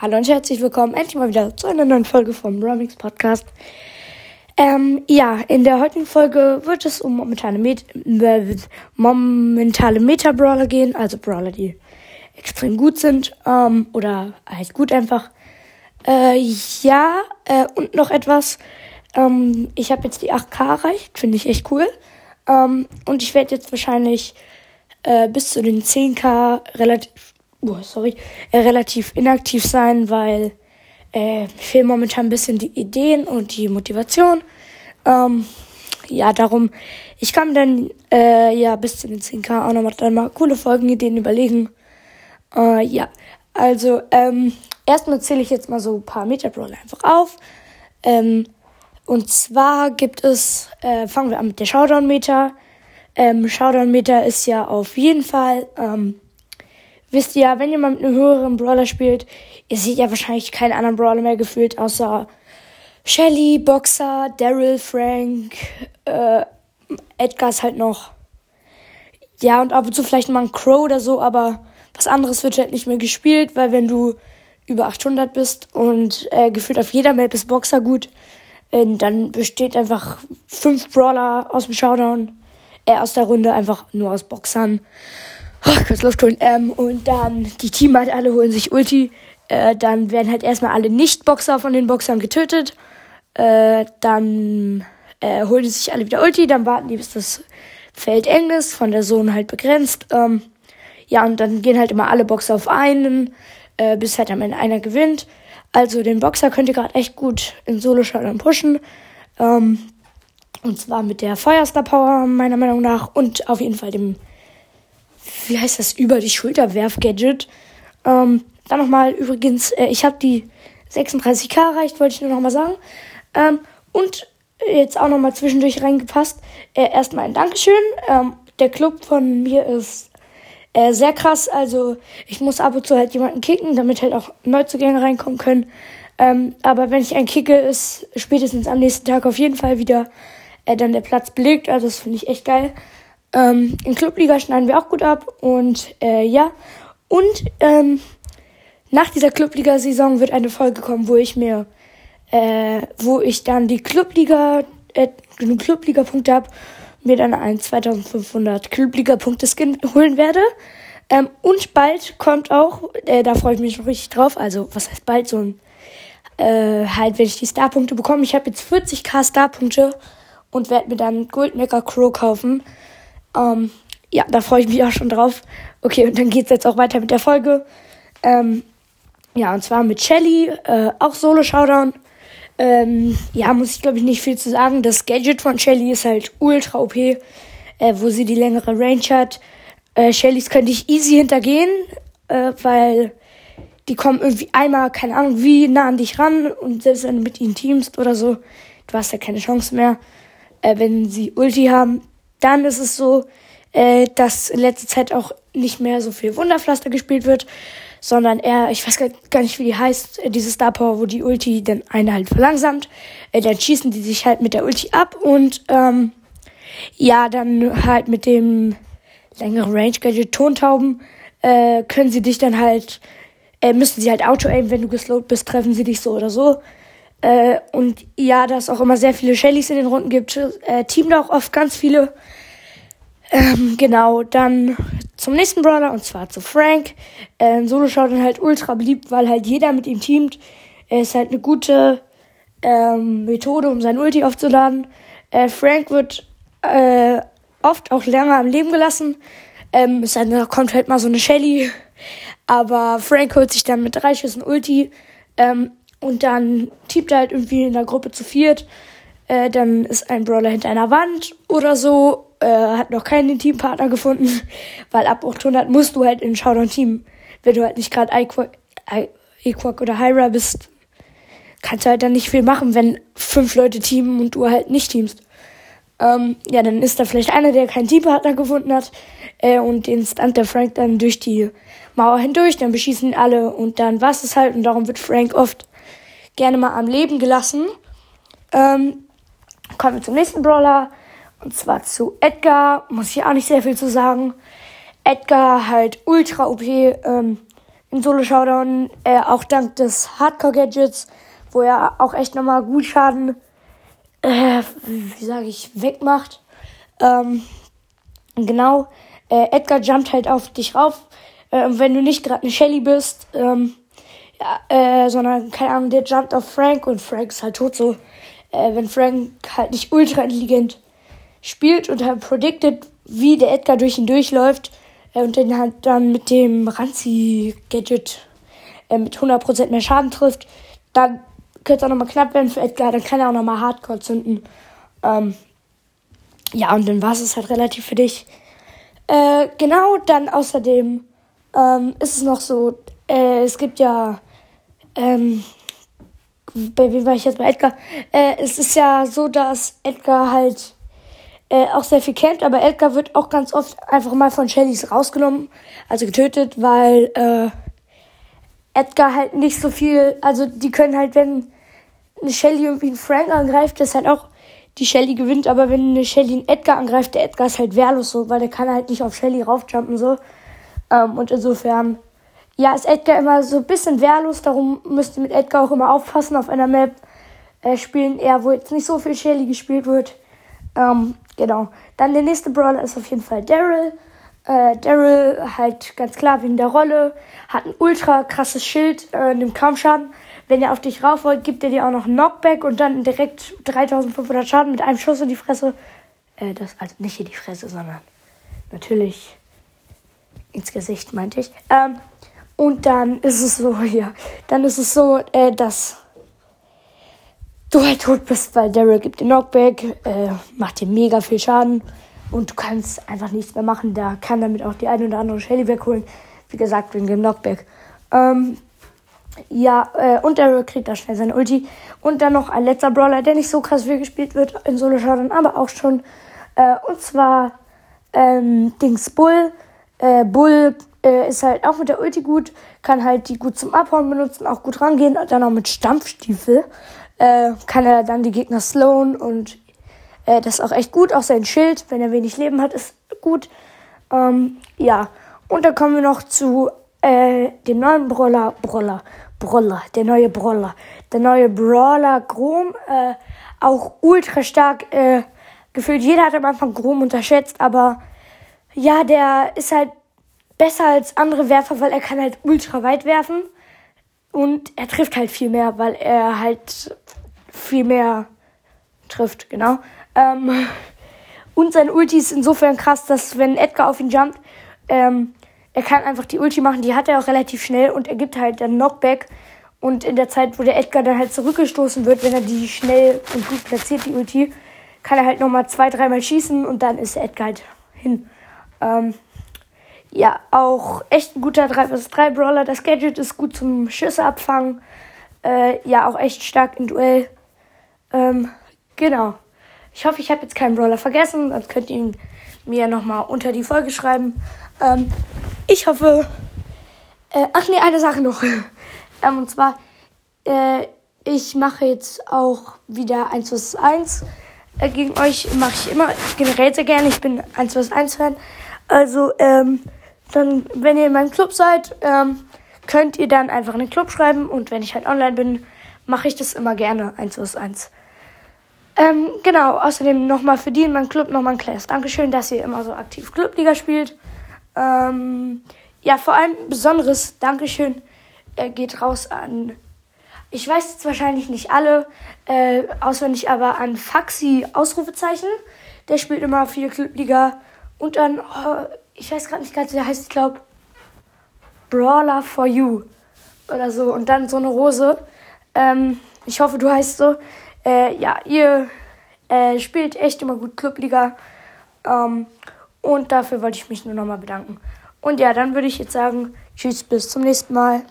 Hallo und herzlich willkommen endlich mal wieder zu einer neuen Folge vom Romix Podcast. Ähm, ja, in der heutigen Folge wird es um momentane, Met äh, momentale Meta-Brawler gehen, also Brawler, die extrem gut sind ähm, oder halt gut einfach. Äh, ja, äh, und noch etwas. Ähm, ich habe jetzt die 8K erreicht, finde ich echt cool. Ähm, und ich werde jetzt wahrscheinlich äh, bis zu den 10K relativ oh, sorry, äh, relativ inaktiv sein, weil äh, fehlen momentan ein bisschen die Ideen und die Motivation. Ähm, ja, darum, ich kann dann äh, ja bis zu den 10k auch nochmal dann mal coole Folgenideen überlegen. Äh, ja, also ähm, erstmal zähle ich jetzt mal so ein paar Metabrawler einfach auf. Ähm, und zwar gibt es, äh, fangen wir an mit der Showdown-Meter. Ähm, Showdown-Meter ist ja auf jeden Fall ähm, wisst ihr, wenn jemand mit einem höheren Brawler spielt, ihr seht ja wahrscheinlich keinen anderen Brawler mehr gefühlt, außer Shelly, Boxer, Daryl, Frank, äh, Edgar ist halt noch. Ja, und ab und zu vielleicht mal ein Crow oder so, aber was anderes wird halt nicht mehr gespielt, weil wenn du über 800 bist und äh, gefühlt auf jeder Map ist Boxer gut, äh, dann besteht einfach fünf Brawler aus dem Showdown, äh, aus der Runde einfach nur aus Boxern. Oh, kurz Luft holen. Ähm, und dann die Team halt alle holen sich Ulti. Äh, dann werden halt erstmal alle Nicht-Boxer von den Boxern getötet. Äh, dann äh, holen die sich alle wieder Ulti. Dann warten die, bis das Feld eng ist, von der Zone halt begrenzt. Ähm, ja, und dann gehen halt immer alle Boxer auf einen, äh, bis halt am Ende einer gewinnt. Also den Boxer könnt ihr gerade echt gut in Solo-Showdown pushen. Ähm, und zwar mit der Feuerstar Power meiner Meinung nach und auf jeden Fall dem wie heißt das, über die Schulter Werf-Gadget. Ähm, dann nochmal übrigens, äh, ich habe die 36k erreicht, wollte ich nur nochmal sagen. Ähm, und jetzt auch nochmal zwischendurch reingepasst. Äh, erstmal ein Dankeschön. Ähm, der Club von mir ist äh, sehr krass. Also ich muss ab und zu halt jemanden kicken, damit halt auch Neuzugänge reinkommen können. Ähm, aber wenn ich einen kicke, ist spätestens am nächsten Tag auf jeden Fall wieder äh, dann der Platz belegt. Also das finde ich echt geil. Ähm, in Clubliga schneiden wir auch gut ab und äh, ja. Und ähm, nach dieser Clubliga-Saison wird eine Folge kommen, wo ich mir, äh, wo ich dann die Clubliga, äh, genug Clubliga-Punkte habe, mir dann ein 2500 Clubliga-Punkte-Skin holen werde. Ähm, und bald kommt auch, äh, da freue ich mich noch richtig drauf, also was heißt bald, so ein, äh, halt, wenn ich die Star-Punkte bekomme. Ich habe jetzt 40k Star-Punkte und werde mir dann Goldmaker Crow kaufen. Ähm, ja, da freue ich mich auch schon drauf. Okay, und dann geht es jetzt auch weiter mit der Folge. Ähm, ja, und zwar mit Shelly, äh, auch Solo-Showdown. Ähm, ja, muss ich glaube ich nicht viel zu sagen. Das Gadget von Shelly ist halt ultra OP, äh, wo sie die längere Range hat. Äh, Shellys könnte ich easy hintergehen, äh, weil die kommen irgendwie einmal, keine Ahnung, wie nah an dich ran und selbst wenn du mit ihnen teamst oder so, du hast ja keine Chance mehr. Äh, wenn sie Ulti haben, dann ist es so, äh, dass in letzter Zeit auch nicht mehr so viel Wunderpflaster gespielt wird, sondern eher, ich weiß gar nicht, wie die heißt, äh, diese Star Power, wo die Ulti dann eine halt verlangsamt. Äh, dann schießen die sich halt mit der Ulti ab und ähm, ja, dann halt mit dem längeren Range Gadget Tontauben äh, können sie dich dann halt, äh, müssen sie halt Auto-Aim, wenn du geslowt bist, treffen sie dich so oder so. Äh, und ja, da es auch immer sehr viele Shellys in den Runden gibt, äh, teamen da auch oft ganz viele. Ähm, genau, dann zum nächsten Brawler und zwar zu Frank. Äh, Solo schaut dann halt ultra beliebt, weil halt jeder mit ihm teamt. Er ist halt eine gute ähm, Methode, um sein Ulti aufzuladen. Äh, Frank wird äh, oft auch länger am Leben gelassen. Ähm, es halt, da kommt halt mal so eine Shelly. Aber Frank holt sich dann mit drei Schüssen Ulti. Ähm, und dann teamt er halt irgendwie in der Gruppe zu viert. Äh, dann ist ein Brawler hinter einer Wand oder so. Äh, hat noch keinen Teampartner gefunden. Weil ab 800 musst du halt in Showdown-Team. Wenn du halt nicht gerade Equak oder Hyra bist, kannst du halt dann nicht viel machen, wenn fünf Leute teamen und du halt nicht teamst. Ähm, ja, dann ist da vielleicht einer, der keinen Teampartner gefunden hat äh, und den Stunt der Frank dann durch die Mauer hindurch, dann beschießen alle und dann war es halt und darum wird Frank oft gerne mal am Leben gelassen. Ähm, kommen wir zum nächsten Brawler. Und zwar zu Edgar. Muss ich auch nicht sehr viel zu sagen. Edgar halt ultra OP. Ähm, in Solo Showdown, äh, auch dank des Hardcore-Gadgets, wo er auch echt nochmal gut Schaden, äh, wie sage ich, wegmacht. Ähm, genau, äh, Edgar jumpt halt auf dich rauf. Äh, wenn du nicht gerade eine Shelly bist, ähm, ja, äh, sondern, keine Ahnung, der jumpt auf Frank und Frank ist halt tot so. Äh, wenn Frank halt nicht ultra intelligent spielt und halt predicted, wie der Edgar durch ihn durchläuft äh, und den halt dann mit dem Ranzi-Gadget äh, mit 100% mehr Schaden trifft, dann könnte es auch nochmal knapp werden für Edgar, dann kann er auch nochmal Hardcore zünden. Ähm, ja, und dann war es halt relativ für dich. Äh, genau, dann außerdem ähm, ist es noch so, äh, es gibt ja, ähm, bei wem war ich jetzt bei Edgar? Äh, es ist ja so, dass Edgar halt äh, auch sehr viel kämpft, aber Edgar wird auch ganz oft einfach mal von Shellys rausgenommen, also getötet, weil äh, Edgar halt nicht so viel, also die können halt, wenn eine Shelly irgendwie einen Frank angreift, das halt auch die Shelly gewinnt, aber wenn eine Shelly einen Edgar angreift, der Edgar ist halt wehrlos so, weil der kann halt nicht auf Shelly raufjumpen so. Ähm, und insofern, ja, ist Edgar immer so ein bisschen wehrlos, darum müsst ihr mit Edgar auch immer aufpassen auf einer Map äh, spielen, eher wo jetzt nicht so viel Shelly gespielt wird. Ähm, genau. Dann der nächste Brawler ist auf jeden Fall Daryl. Äh, Daryl halt ganz klar wegen der Rolle, hat ein ultra krasses Schild, äh, nimmt kaum Schaden. Wenn er auf dich rauf wollt, gibt er dir auch noch Knockback und dann direkt 3500 Schaden mit einem Schuss in die Fresse. Äh, das, also nicht in die Fresse, sondern natürlich ins Gesicht, meinte ich. Ähm, und dann ist es so, ja, dann ist es so, äh, dass du halt tot bist, weil Daryl gibt dir Knockback, äh, macht dir mega viel Schaden und du kannst einfach nichts mehr machen. Da kann damit auch die eine oder andere Shelly wegholen. Wie gesagt, wegen dem Knockback. Ähm, ja, äh, und Daryl kriegt da schnell seine Ulti. Und dann noch ein letzter Brawler, der nicht so krass viel gespielt wird in Solo Showdown, aber auch schon. Äh, und zwar ähm, Dings Bull. Äh, Bull äh, ist halt auch mit der Ulti gut, kann halt die gut zum Abhauen benutzen, auch gut rangehen. Und dann auch mit Stampfstiefel äh, kann er dann die Gegner slowen und äh, das ist auch echt gut. Auch sein Schild, wenn er wenig Leben hat, ist gut. Ähm, ja, und dann kommen wir noch zu äh, dem neuen Brawler, Brawler, Brawler, der neue Brawler. Der neue Brawler Grom, äh, auch ultra stark, äh, gefühlt jeder hat am Anfang Grom unterschätzt, aber ja, der ist halt besser als andere Werfer, weil er kann halt ultra weit werfen und er trifft halt viel mehr, weil er halt viel mehr trifft, genau. Ähm, und sein Ulti ist insofern krass, dass wenn Edgar auf ihn jumpt, ähm, er kann einfach die Ulti machen, die hat er auch relativ schnell und er gibt halt dann Knockback. Und in der Zeit, wo der Edgar dann halt zurückgestoßen wird, wenn er die schnell und gut platziert, die Ulti, kann er halt nochmal zwei, dreimal schießen und dann ist Edgar halt hin. Ähm, ja, auch echt ein guter 3 vs 3 Brawler. Das Gadget ist gut zum Schüsse abfangen. Äh, ja, auch echt stark im Duell. Ähm, genau. Ich hoffe, ich habe jetzt keinen Brawler vergessen. Sonst könnt ihr ihn mir nochmal unter die Folge schreiben. Ähm, ich hoffe. Äh, ach nee, eine Sache noch. ähm, und zwar, äh, ich mache jetzt auch wieder 1 vs 1 äh, gegen euch. Mache ich immer generell sehr gerne. Ich bin 1 vs 1 Fan. Also, ähm, dann, wenn ihr in meinem Club seid, ähm, könnt ihr dann einfach in den Club schreiben. Und wenn ich halt online bin, mache ich das immer gerne 1 vs 1. Ähm, genau, außerdem nochmal für die in meinem Club nochmal ein kleines Dankeschön, dass ihr immer so aktiv Clubliga spielt. Ähm, ja, vor allem besonderes Dankeschön äh, geht raus an, ich weiß jetzt wahrscheinlich nicht alle äh, auswendig, aber an Faxi Ausrufezeichen. Der spielt immer viel Clubliga. Und oh, ich weiß gerade nicht ganz, wie der heißt, ich glaube, Brawler for You oder so. Und dann so eine Rose. Ähm, ich hoffe, du heißt so. Äh, ja, ihr äh, spielt echt immer gut Clubliga. Ähm, und dafür wollte ich mich nur nochmal bedanken. Und ja, dann würde ich jetzt sagen, tschüss, bis zum nächsten Mal.